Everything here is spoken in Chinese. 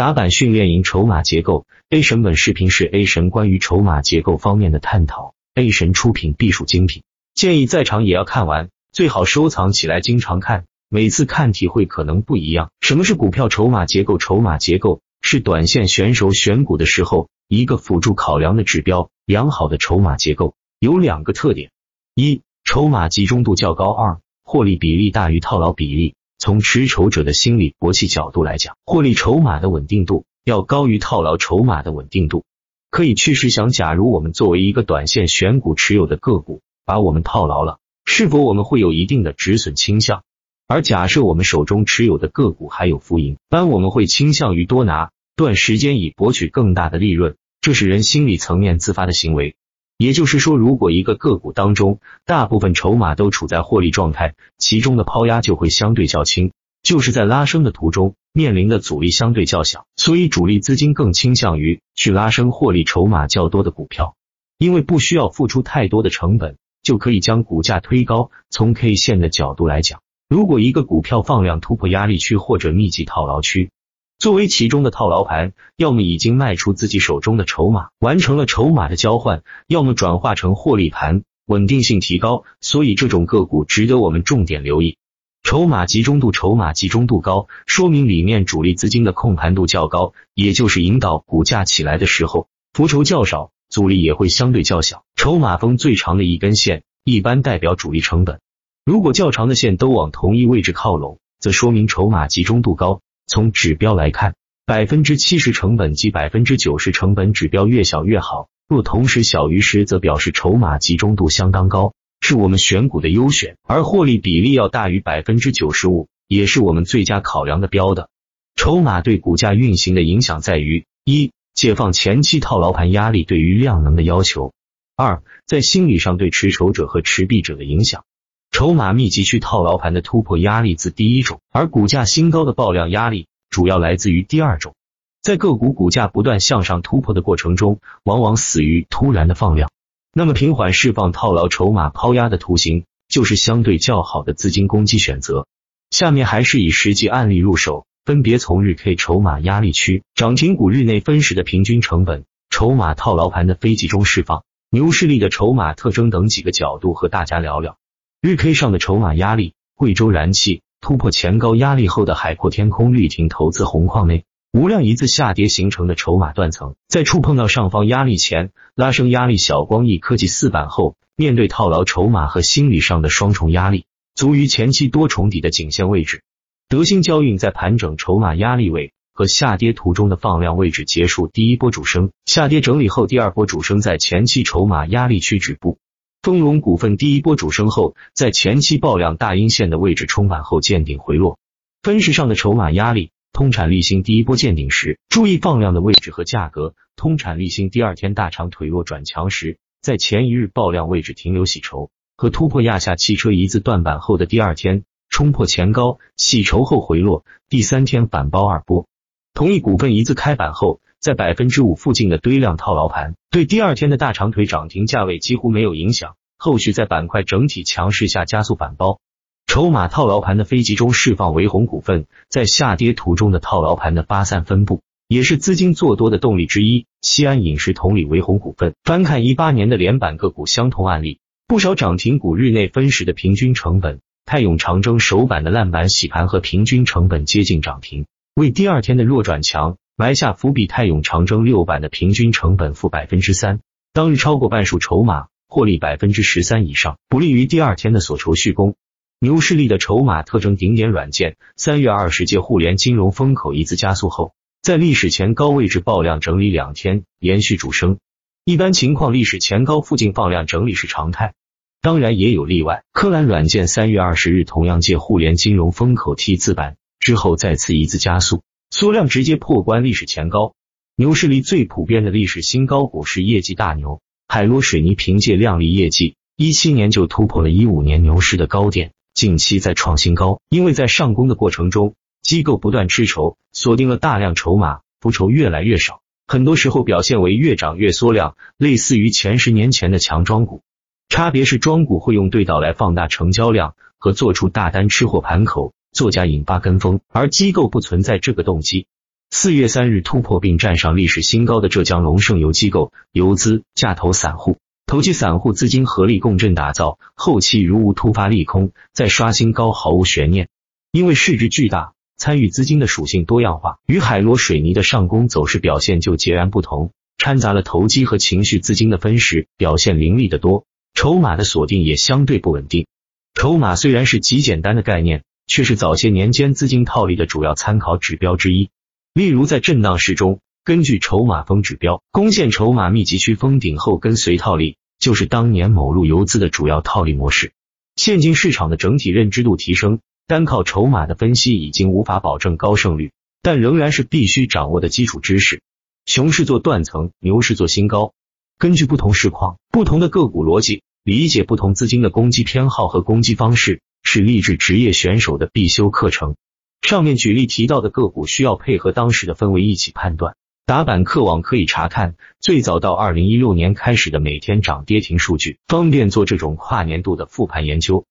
打板训练营筹码结构 A 神本视频是 A 神关于筹码结构方面的探讨，A 神出品必属精品，建议在场也要看完，最好收藏起来经常看，每次看体会可能不一样。什么是股票筹码结构？筹码结构是短线选手选股的时候一个辅助考量的指标。良好的筹码结构有两个特点：一、筹码集中度较高；二、获利比例大于套牢比例。从持筹者的心理搏气角度来讲，获利筹码的稳定度要高于套牢筹码的稳定度。可以去试想，假如我们作为一个短线选股持有的个股，把我们套牢了，是否我们会有一定的止损倾向？而假设我们手中持有的个股还有浮盈，般我们会倾向于多拿段时间以博取更大的利润，这是人心理层面自发的行为。也就是说，如果一个个股当中大部分筹码都处在获利状态，其中的抛压就会相对较轻，就是在拉升的途中面临的阻力相对较小，所以主力资金更倾向于去拉升获利筹码较多的股票，因为不需要付出太多的成本就可以将股价推高。从 K 线的角度来讲，如果一个股票放量突破压力区或者密集套牢区。作为其中的套牢盘，要么已经卖出自己手中的筹码，完成了筹码的交换，要么转化成获利盘，稳定性提高。所以这种个股值得我们重点留意。筹码集中度，筹码集中度高，说明里面主力资金的控盘度较高，也就是引导股价起来的时候，浮筹较少，阻力也会相对较小。筹码峰最长的一根线，一般代表主力成本。如果较长的线都往同一位置靠拢，则说明筹码集中度高。从指标来看，百分之七十成本及百分之九十成本指标越小越好。若同时小于十，则表示筹码集中度相当高，是我们选股的优选。而获利比例要大于百分之九十五，也是我们最佳考量的标的。筹码对股价运行的影响在于：一、解放前期套牢盘压力对于量能的要求；二、在心理上对持筹者和持币者的影响。筹码密集区套牢盘的突破压力自第一种，而股价新高的爆量压力主要来自于第二种。在个股股价不断向上突破的过程中，往往死于突然的放量。那么平缓释放套牢筹码抛压的图形，就是相对较好的资金攻击选择。下面还是以实际案例入手，分别从日 K 筹码压力区、涨停股日内分时的平均成本、筹码套牢盘的非集中释放、牛市力的筹码特征等几个角度和大家聊聊。日 K 上的筹码压力，贵州燃气突破前高压力后的海阔天空绿庭投资红矿内无量一字下跌形成的筹码断层，在触碰到上方压力前拉升压力。小光益科技四板后，面对套牢筹码和心理上的双重压力，足于前期多重底的颈线位置。德兴交运在盘整筹码压力位和下跌途中的放量位置结束第一波主升，下跌整理后第二波主升在前期筹码压力区止步。丰隆股份第一波主升后，在前期爆量大阴线的位置冲板后见顶回落。分时上的筹码压力，通产立新第一波见顶时，注意放量的位置和价格。通产立新第二天大长腿弱转强时，在前一日爆量位置停留洗筹，和突破亚夏汽车一字断板后的第二天冲破前高洗筹后回落，第三天反包二波。同一股份一字开板后。在百分之五附近的堆量套牢盘，对第二天的大长腿涨停价位几乎没有影响。后续在板块整体强势下加速反包，筹码套牢盘的非集中释放，维宏股份在下跌途中的套牢盘的发散分布，也是资金做多的动力之一。西安饮食同理，维宏股份翻看一八年的连板个股相同案例，不少涨停股日内分时的平均成本，泰永长征首板的烂板洗盘和平均成本接近涨停，为第二天的弱转强。埋下伏笔，泰永长征六版的平均成本负百分之三，当日超过半数筹码获利百分之十三以上，不利于第二天的所筹续攻。牛市力的筹码特征，顶点软件三月二十届互联金融风口一字加速后，在历史前高位置爆量整理两天，连续主升。一般情况，历史前高附近放量整理是常态，当然也有例外。科兰软件三月二十日同样借互联金融风口 T 字板之后，再次一字加速。缩量直接破关历史前高，牛市里最普遍的历史新高股是业绩大牛，海螺水泥凭借靓丽业绩，一七年就突破了一五年牛市的高点，近期再创新高。因为在上攻的过程中，机构不断吃筹，锁定了大量筹码，浮筹越来越少，很多时候表现为越涨越缩量，类似于前十年前的强庄股。差别是庄股会用对倒来放大成交量和做出大单吃货盘口。作假引发跟风，而机构不存在这个动机。四月三日突破并站上历史新高的浙江龙盛油机构游资、价投散户、投机散户资金合力共振打造，后期如无突发利空，再刷新高毫无悬念。因为市值巨大，参与资金的属性多样化，与海螺水泥的上攻走势表现就截然不同，掺杂了投机和情绪资金的分时，表现凌厉的多。筹码的锁定也相对不稳定。筹码虽然是极简单的概念，却是早些年间资金套利的主要参考指标之一。例如，在震荡市中，根据筹码峰指标攻陷筹码密集区封顶后跟随套利，就是当年某路游资的主要套利模式。现今市场的整体认知度提升，单靠筹码的分析已经无法保证高胜率，但仍然是必须掌握的基础知识。熊市做断层，牛市做新高，根据不同市况、不同的个股逻辑，理解不同资金的攻击偏好和攻击方式，是励志职业选手的必修课程。上面举例提到的个股需要配合当时的氛围一起判断。打板客网可以查看最早到二零一六年开始的每天涨跌停数据，方便做这种跨年度的复盘研究。